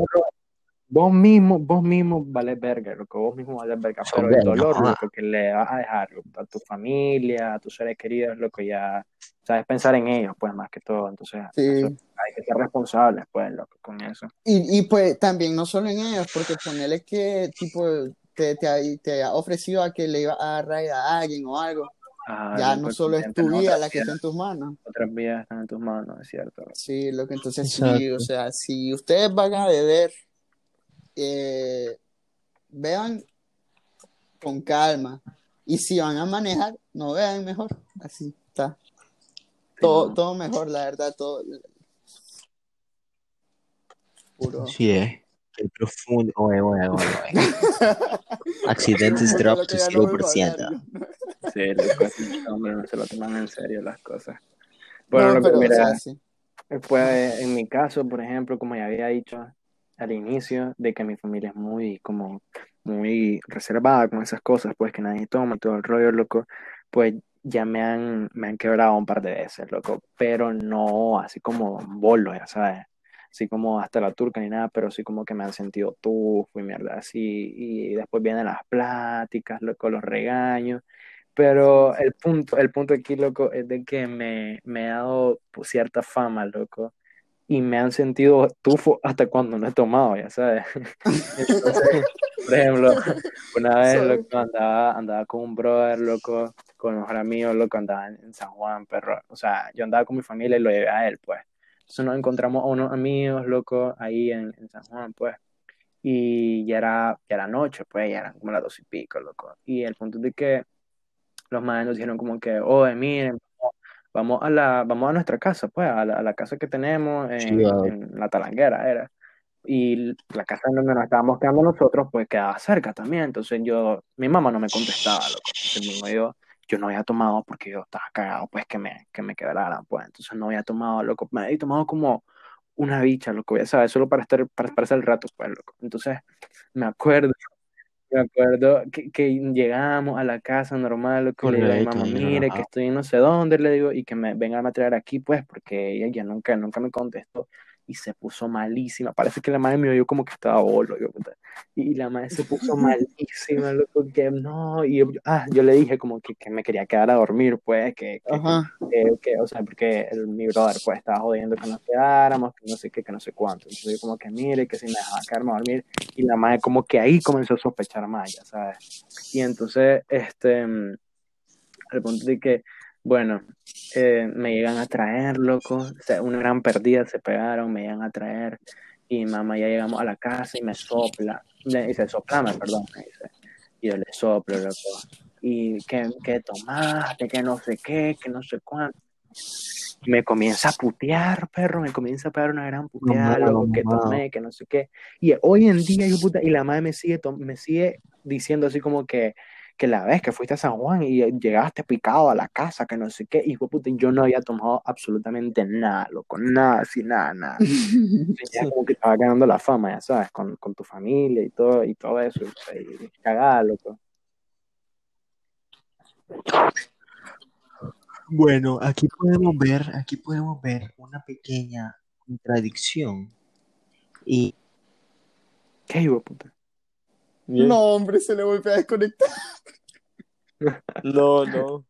vos mismo, vos mismo vales verga, loco, vos mismo vales verga, pero el dolor, loco, que le vas a dejar a tu familia, a tus seres queridos, loco, ya sabes pensar en ellos, pues, más que todo, entonces Sí. eso, hay que ser responsables, pues, loco, con eso. Y, y pues también no solo en ellos, porque ponerle que tipo te, te, ha- te ha ofrecido a que le iba a dar raid a alguien o algo, Ah, ya no solo es tu vida la que está en tus manos. Otras vidas están en tus manos, es cierto. Sí, lo que entonces sí, Exacto. o sea, si ustedes van a beber, eh, vean con calma. Y si van a manejar, no vean mejor. Así está. Todo, todo mejor, la verdad, todo. Puro. Sí, es. Qué profundo. Oye, oye, oye, oye. Accidentes drop to que ya no vuelvo a 0%. hablar yo. Sí, loco, sí, hombre, no se lo toman en serio las cosas. Bueno, No, pero, o mira, sea, sí. Pues en mi caso, por ejemplo, como ya había dicho al inicio, de que mi familia es muy, como, muy reservada con esas cosas, pues que nadie toma todo el rollo, loco, pues ya me han, me han quebrado un par de veces, loco, pero no así como bolo, ya sabes, así como hasta la turca ni nada, pero sí como que me han sentido tufo y mierda así, y después vienen las pláticas, loco, los regaños, pero el punto, el punto aquí, loco, es de que me, me ha dado cierta fama, loco, y me han sentido tufo hasta cuando no he tomado, ya sabes. Entonces, por ejemplo, una vez, loco, andaba, andaba con un brother, loco, con un mejor amigo, loco, andaba en, San Juan, perro. O sea, yo andaba con mi familia y lo llevé a él, pues. Entonces nos encontramos a unos amigos, loco, ahí en, en San Juan, pues. Y ya era, ya era noche, pues, ya eran como las dos y pico, loco. Y el punto es de que los madres nos dijeron como que, oye, miren, vamos- a la, vamos a nuestra casa, pues, a la, a la casa que tenemos en, la talanguera, era. Y la casa en donde nos estábamos quedando nosotros, pues, quedaba cerca también. Entonces yo, mi mamá no me contestaba, loco. Entonces yo, yo no había tomado porque yo estaba cagado, pues, que me, que me quebraran, pues. Entonces no había tomado, loco. Me había tomado como una bicha, loco, ya sabes, solo para estar, para pasar el rato, pues, loco. Entonces, me acuerdo, me acuerdo que, que llegamos a la casa normal, y le digo a mi mamá, mire, que estoy no sé dónde, le digo, y que me vengan a traer aquí, pues, porque ella ya nunca, nunca me contestó. Y se puso malísima. Parece que la madre me oyó como que estaba bolo. Y la madre se puso malísima, loco, que no. Y yo, ah, yo le dije como que, que me quería quedar a dormir, pues, que, que, Ajá. que, que, o sea, porque el, mi brother pues estaba jodiendo que nos quedáramos, que no sé qué, que no sé cuánto. Entonces yo como que mire, que si me dejaba quedarme a dormir. Y la madre como que ahí comenzó a sospechar más, ya sabes. Y entonces, este, mm, el punto de que, bueno, eh, me llegan a traer, loco, o sea, una gran pérdida se pegaron, me llegan a traer. Y mamá, ya llegamos a la casa y me sopla, me dice, soplame, perdón, me dice. Y yo le soplo, loco. Y que, que tomaste, que no sé qué, que no sé cuánto. Me comienza a putear, perro, me comienza a pegar una gran puteada, loco, que mamado. tomé, que no sé qué. Y hoy en día, yo puta, y la madre me sigue, me sigue diciendo así como que, que la vez que fuiste a San Juan y llegaste picado a la casa, que no sé qué, y puta, yo no había tomado absolutamente nada, loco, nada, así, nada, nada. Ya como que estaba ganando la fama, ya sabes, con, con tu familia y todo, y todo eso, y, y cagada, loco. Bueno, aquí podemos ver, aquí podemos ver una pequeña contradicción. Y ¿Qué hijo de No, hombre, se le vuelve a desconectar. No, no.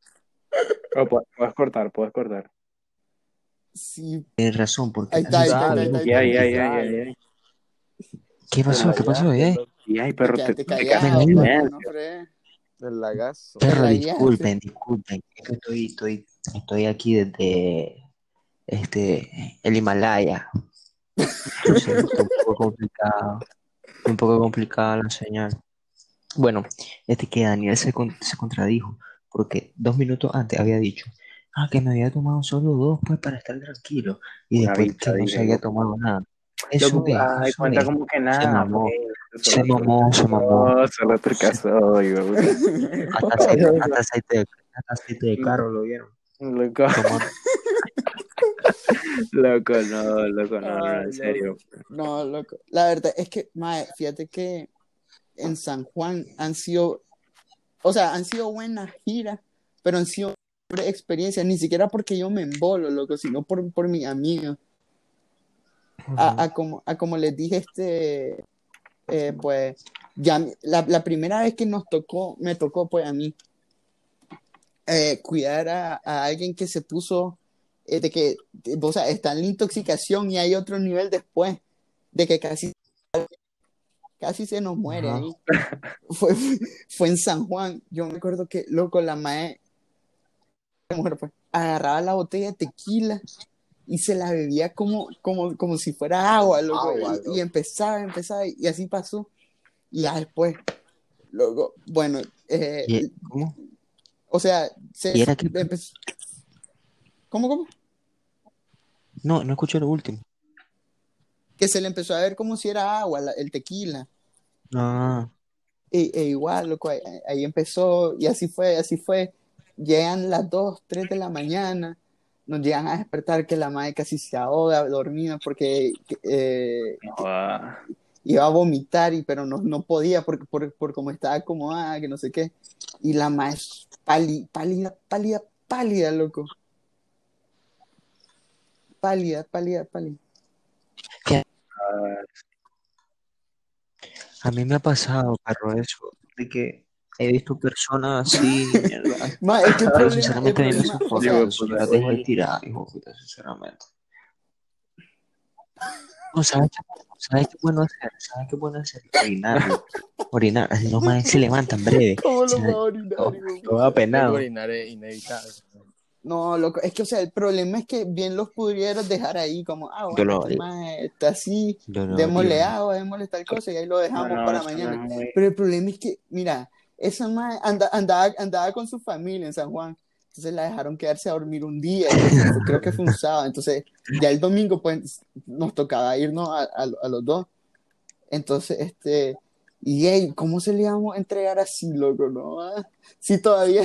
Pu- puedes cortar, puedes cortar. Sí, tienes razón, porque ahí está, ahí está, ahí está, ahí ahí, ahí, ahí. ¿qué pasó? ¿Qué pasó? Eh? Y ay, perro, te, te callado, no fregues. El lagazo. Perro, disculpen, disculpen. Es que estoy, estoy, estoy aquí desde este, el Himalaya. Entonces, un poco complicado. Un poco complicada la señal. Bueno, este que Daniel se, con- se contradijo, porque dos minutos antes había dicho, ah, que me había tomado solo dos, pues, para estar tranquilo. Y Una después que no se había tomado nada. Eso es, ay, eso cuenta es. como que Se nada, mamó, pues. se mamó, se mamó. Solo te casó, Hasta aceite, de- carro lo vieron. puta. Loco, no, loco, no, no, Ay, en serio. No, loco. La verdad es que, mae, fíjate que en San Juan han sido, o sea, han sido buenas giras, pero han sido experiencias, ni siquiera porque yo me embolo, loco, sino por, por mi amigo. A, a como, a como les dije este, eh, pues, ya la, la primera vez que nos tocó, me tocó, pues, a mí, eh, cuidar a, a alguien que se puso, de que, o sea, está en la intoxicación y hay otro nivel después, de que casi, casi se nos muere ahí. Fue, fue en San Juan. Yo me acuerdo que, loco, la mae, la mujer, pues, agarraba la botella de tequila y se la bebía como, como, como si fuera agua, loco, Agua, y, empezaba, empezaba, y así pasó. Y ya después, luego, bueno, eh, ¿Y cómo? o sea, se, ¿Y era que- empezó- ¿Cómo, cómo? No, no escuché lo último. Que se le empezó a ver como si era agua, la- el tequila. Ah, E, e igual, loco, ahí, ahí empezó, y así fue, así fue. Llegan las 2, 3 de la mañana, nos llegan a despertar que la madre casi se ahoga dormida porque eh, No joda. iba a vomitar, y, pero no, no podía por, por, por cómo estaba acomodada, que no sé qué. Y la madre pálida, pálida, pálida, pálida, loco. Pálida, pálida, pálida. a mí me ha pasado, perro, eso, de que he visto personas así, mierda. Ma, es que el Pero problema, el sinceramente a mí me problema, o sofoca sea, eso, yo la dejé tirar, hijo de puta, sinceramente. No, ¿sabes qué, ¿sabes qué bueno hacer? ¿Sabes qué bueno hacer? Orinar, orinar, así los manes se levantan breve. ¿cómo lo va a orinar, hijo? todo apenado. Orinar es inevitable. No, loco, es que, o sea, el problema es que bien los pudieras dejar ahí como, ah, bueno, este está así, démosle agua, démosle tal cosa y ahí lo dejamos No, para no mañana. Pero el problema es que, mira, esa anda- andaba, andaba con su familia en San Juan, entonces la dejaron quedarse a dormir un día, entonces, creo que fue un sábado, entonces ya el domingo pues nos tocaba irnos a, a- a los dos. Entonces, este, y hey, ¿cómo se le íbamos a entregar así, loco, no? Ah, Sí, todavía.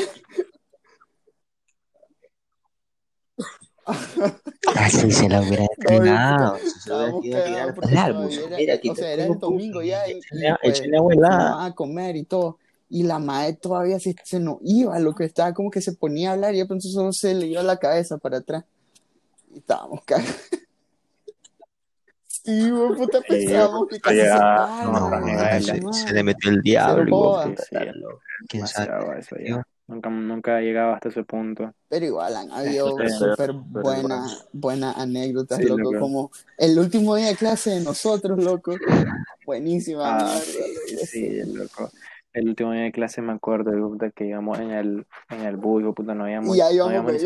Así se la hubiera si se lo hubiera era- mira, aquí o sea, era el domingo ya Échenle, pues, abuela. a comer y todo. Y la madre todavía se, se nos iba, lo que estaba como que se ponía a hablar y de pronto solo se le iba la cabeza para atrás. Y estábamos cagados. Sí, güey, puta, pensábamos que casi se no, no, se, le metió el diablo. ¿Quién sabe? Nunca, nunca he llegado hasta ese punto. Pero igual han habido súper buenas buenas anécdotas, Sí, loco, loco. como el último día de clase de nosotros, loco. Buenísima Ah, sí, loco, sí, loco. El último día de clase me acuerdo de que íbamos en el, en el bus, puta, no habíamos, no habíamos ni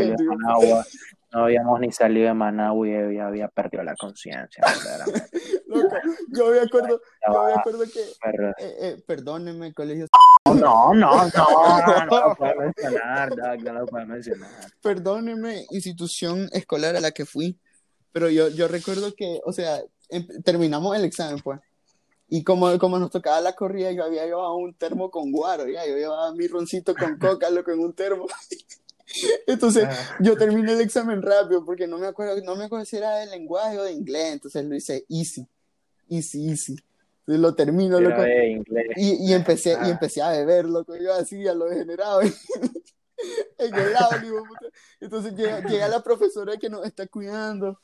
no habíamos ni salido de Managua y había perdido la conciencia, yo me acuerdo, yo me acuerdo que, eh, eh, perdónenme, colegio, No, no, no, no, no lo puedo mencionar, Doug, no lo puedo mencionar. perdónenme, institución escolar a la que fui, pero yo, yo recuerdo que, o sea, em- terminamos el examen, pues, y como, como nos tocaba la corrida, yo había llevado un termo con guaro, ya, yo llevaba mi roncito con coca, loco, en un termo. Entonces, yo terminé el examen rápido porque no me acuerdo, no me acuerdo si era de lenguaje o de inglés, entonces lo hice easy, easy, easy. Entonces lo termino, Era loco. de inglés. Y, y empecé, y Ah. empecé a beber, loco, yo así a lo degenerado. en el lado. Entonces llega, llega la profesora que nos está cuidando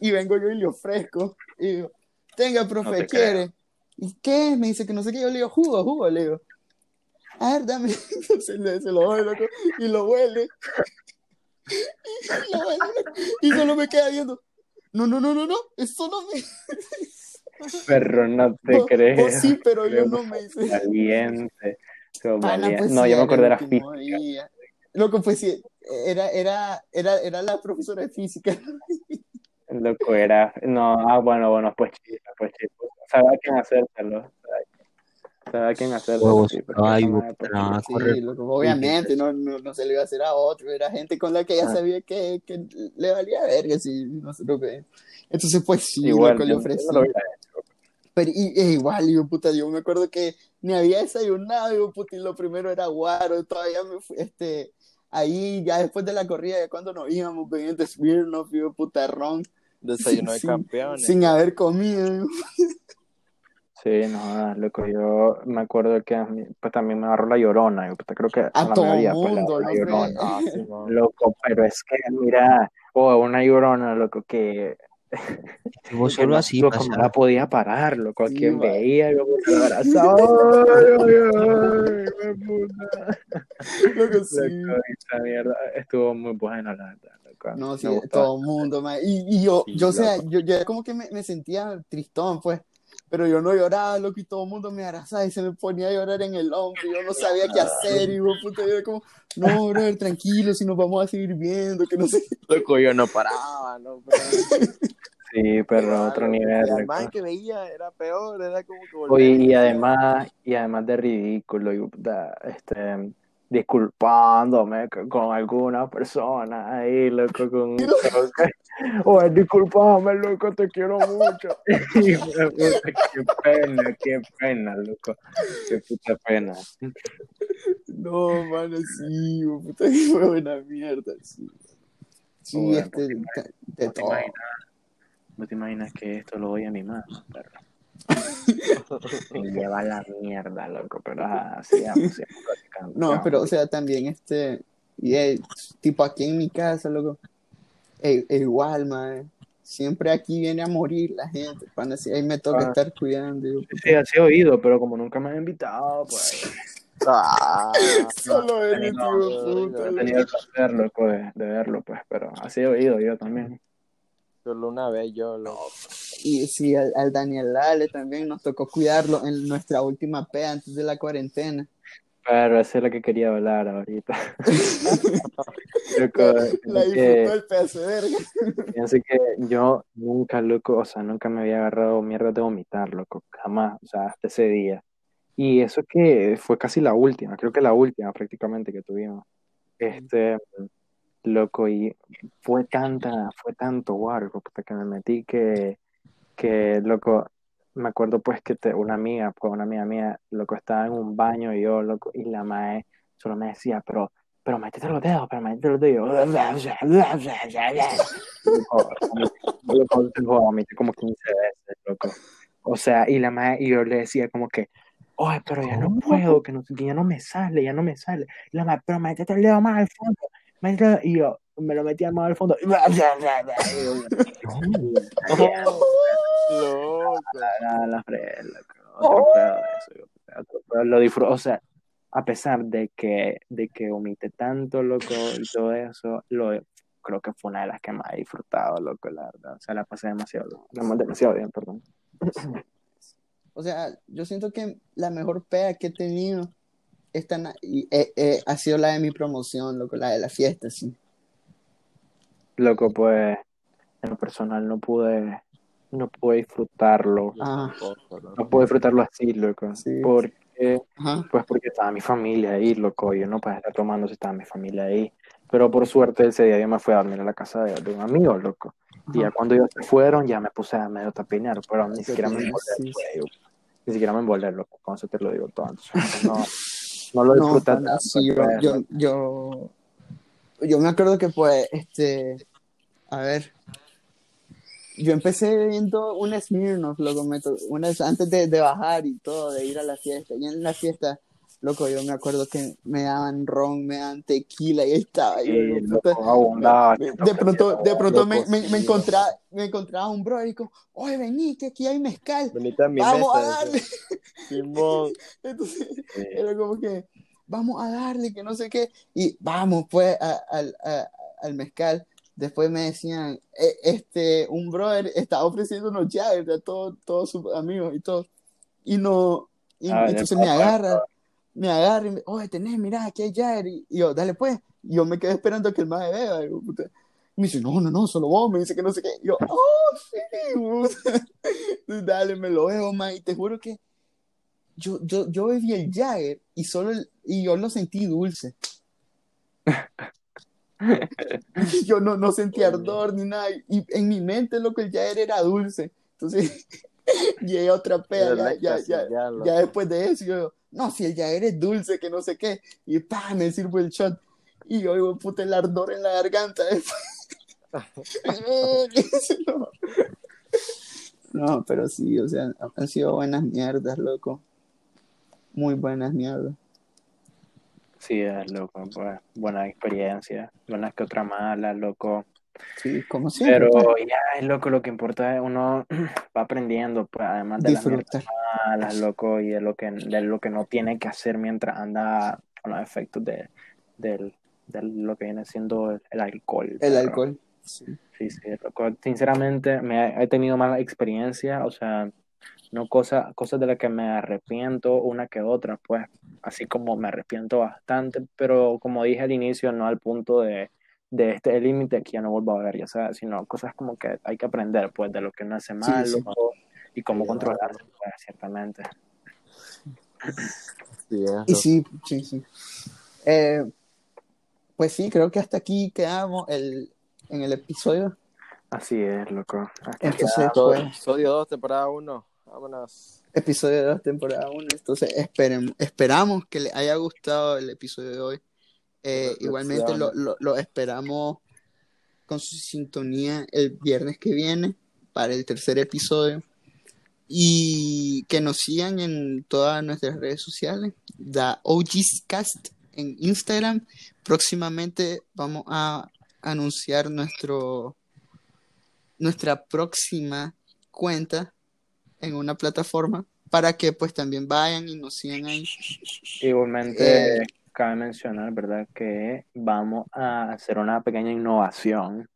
y vengo yo y le ofrezco. Y digo, tenga, profe, No ¿quiere? ¿Y qué? Me dice que no sé qué. Yo le digo, jugo, jugo, le digo. A ver, dame. Entonces le, se lo doy, loco, y lo huele. Y, lo huele, loco, y solo me queda viendo. No, no, no, no, no, eso no me. Pero no te Vos- crees. vos sí, pero yo Creo no me dice. Valiente. Pues no, sí, yo me acordé de la física. Loco, pues sí, era, era, era, era la profesora de física. Loco, era. No, ah, bueno, bueno, pues chispa, pues chispa. Sabe a quién hacérselo. Sabe a quién hacerlo. Huevos, sí, ay, no, sí. loco, obviamente, no, no, no se le iba a hacer a otro, era gente con la que ya Ah. sabía que, que le valía verga, si nosotros ve. Entonces, pues sí, Igual, loco, le yo- yo ofrecí. lo Pero y, e igual, yo, puta, yo me acuerdo que ni había desayunado, digo, puta, y lo primero era guaro, todavía me fui, este, ahí, ya después de la corrida, ya cuando nos íbamos bebiendo Smirnoff, digo, puta, ron, Desayuno de sin- campeones. sin haber comido. Sí, no, loco, yo me acuerdo que a mí, pues también me agarró la llorona, yo pues, creo que A la todo mayoría, pues, mundo. Ah, sí, no. Loco, pero es que, mira, oh, una llorona, loco, que Estuvo Que solo así, loco, no la podía parar, loco. A Sí, quien veía, yo me lo abrazaba. Ay, ay, ay, me puta. Loco, sí. Loco, esa mierda estuvo muy buena, la verdad, loco. No, sí, todo el mundo, ma. Y, y yo, Sí, yo, o sea, loco. yo, yo como que me, me sentía tristón, pues. Pero yo no lloraba, loco, y todo el mundo me abrazaba y se me ponía a llorar en el hombro. y Yo no sabía qué hacer, y yo, puta, yo era como, no, brother, tranquilo, si nos vamos a seguir viendo, que no sé. qué. Loco, yo no paraba, no paraba. Sí, pero otro Loco, nivel, y Además que veía era peor, era como que Oye, volver y además, y además de ridículo, y, puta, este, disculpándome con alguna persona ahí, loco, con Oye, disculpame, loco, te quiero mucho. Qué pena, qué pena, loco. Qué puta pena. No, mano, sí, puta, que fue buena mierda, sí. Sí, Bueno, este, de, de ¿No te todo. imaginas, no te imaginas que esto lo oye mi mamá, perro? Me lleva a la mierda, loco, pero ajá, sigamos, sigamos No, pero, o sea, también este, y, eh, tipo aquí en mi casa, loco, e- e igual, man, siempre aquí viene a morir la gente, pana, ahí me toca Ah. estar cuidando, yo, puta. Sí, así he oído, pero como nunca me han invitado, pues Ah, Solo él, tío, no, he tenido el placer, loco, de, de verlo, pues, pero así he oído yo también. solo una vez yo lo... Y sí, al, al Daniel Lale también nos tocó cuidarlo en nuestra última pea antes de la cuarentena. Pero eso es lo que quería hablar ahorita. Loco, La disfrutó el pedazo de verga. fíjense que yo nunca, loco, o sea, nunca me había agarrado mierda de vomitar, loco, jamás, o sea, hasta ese día. Y eso que fue casi la última, creo que la última prácticamente que tuvimos. Este, loco, y fue tanta, fue tanto guaro, puta, que me metí que, que, loco, me acuerdo pues que te- una amiga, pues una amiga mía, loco, estaba en un baño y yo, loco, y la mae solo me decía, pero, pero métete los dedos, pero métete los dedos. Vomité como 15 veces, loco. O sea, y la mae, y yo le decía como que, oye, pero ya no puedo, que, no, que ya no me sale, ya no me sale. Y la mae, pero métete el dedo más al fondo. métete- Y yo me lo metía más al fondo. Y yo, Loco. La, la fre- loco, otro pedo de eso, yo, otro pedo. lo disfruto, o sea, a pesar de que, de que vomité tanto, loco, y todo eso, lo, creo que fue una de las que más he disfrutado, loco, la verdad, o sea, la pasé demasiado, no, demasiado bien, perdón. O sea, yo siento que la mejor pea que he tenido esta eh, eh, ha sido la de mi promoción, loco, la de la fiesta, sí. Loco, pues, en lo personal no pude, no pude disfrutarlo, Ah. no pude disfrutarlo así, loco, Sí. porque Ajá. Pues porque estaba mi familia ahí, loco, yo no podía estar tomando si estaba mi familia ahí. Pero por suerte ese día yo me fui a dormir a la casa de, de un amigo, loco. Y ya cuando ellos se fueron, ya me puse a medio tapinear, pero ni siquiera me Tapinear, envolé, sí. güey. Ni siquiera me envolé, loco, con eso te lo digo todo. Entonces, no, no lo No, sí, yo, pues, yo, yo, yo me acuerdo que pues, este, a ver, yo empecé viendo un Smirnoff, loco, unas antes de, de bajar y todo, de ir a la fiesta, y en la fiesta, loco, yo me acuerdo que me daban ron, me daban tequila, y ahí estaba yo, digo, puta, loco, abundaba. de que pronto, de pronto me, loco, me, me loco. encontraba, me encontraba un bro y como, oye, vení, que aquí hay mezcal, Venite a mi vamos a mesa. darle. decía, Simón. Entonces, Sí. era como que, vamos a darle, que no sé qué, y vamos pues a- al- a- al mezcal. Después me decían, "Eh, este, un brother estaba ofreciendo unos llaves a todos, todos sus amigos y todo. Y no, y Ah, entonces me agarra, me agarra y me, oye, tenés, mira, aquí hay llaves. Y, y yo, dale pues. Y yo me quedé esperando que el más beba. Y yo, puta. Y me dice, no, no, no, solo vos. Me dice que no sé qué. Y yo, oh, sí, puta. Dale, me lo veo, más. Y te juro que yo, yo, yo bebí el Jagger y solo el- y yo lo sentí dulce. yo no, no sentí ardor ni nada. Y en mi mente, loco, el Jagger era dulce. Entonces, llegué a otra pea. Era Ya, ya, ya, ya, después de eso, yo, no, si el Jagger es dulce, que no sé qué. Y pa, me sirvo el shot. Y yo, digo, puta, el ardor en la garganta. no. No, pero sí, o sea, han sido buenas mierdas, loco. Muy buenas mierdas. Sí, es loco, pues, buena experiencia, buenas que otra mala, loco. Sí, como siempre. Pero pues, ya es loco, lo que importa es uno va aprendiendo, pues además de las disfrutar. malas, loco, y de lo que, de lo que no tiene que hacer mientras anda con los efectos de, del, de lo que viene siendo el, el alcohol. El pero- alcohol. Sí. Sí, sí, loco. Sinceramente, me he tenido mala experiencia, o sea, no cosa, cosas de las que me arrepiento una que otra, pues, así como me arrepiento bastante, pero como dije al inicio, no al punto de, de este límite que ya no vuelvo a ver, ya sabes, sino cosas como que hay que aprender, pues, de lo que uno hace mal, sí. y cómo Sí, controlarse, pues, ciertamente. Y sí, sí, sí. Eh, pues sí, creo que hasta aquí quedamos el, en el episodio. Así es, loco. Hasta Entonces, pues, Episodio 2, temporada 1. Vámonos. episodio de la temporada 1. Entonces, esperen, esperamos que les haya gustado el episodio de hoy. Eh, igualmente lo, lo- lo esperamos con su sintonía el viernes que viene para el tercer episodio. Y que nos sigan en todas nuestras redes sociales. The OG's Cast en Instagram. Próximamente vamos a anunciar nuestro nuestra próxima cuenta en una plataforma para que pues también vayan y nos sigan ahí. Igualmente, Eh, cabe mencionar, ¿verdad?, que vamos a hacer una pequeña innovación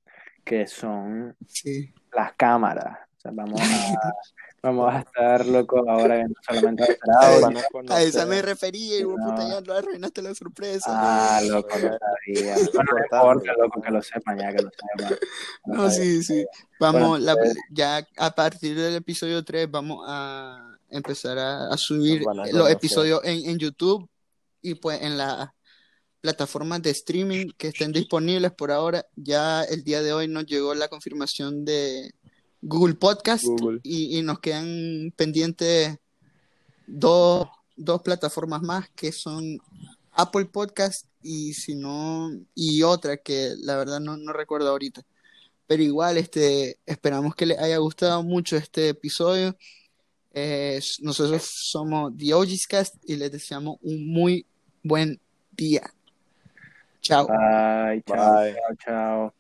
que son Sí. las cámaras. O sea, vamos a, vamos a estar locos ahora que no solamente va a esa me refería y vos, No. puta, ya lo arruinaste la sorpresa. Ah, loco, no sabía. Bueno, no importa, loco. que lo sepan ya, que lo sepan. No, sí, sí. Vamos, Bueno, la- pues- ya a partir del episodio 3 vamos a empezar a, a subir los episodios en, en YouTube y pues en las plataformas de streaming que estén disponibles por ahora. Ya el día de hoy nos llegó la confirmación de Google Podcast Google. Y, y nos quedan pendientes dos, dos plataformas más que son Apple Podcast y si no, y otra que la verdad no, no recuerdo ahorita. Pero igual, este, esperamos que les haya gustado mucho este episodio. Eh, nosotros somos The OG's Cast y les deseamos un muy buen día. Chao. Bye, chao, Bye. chao, chao.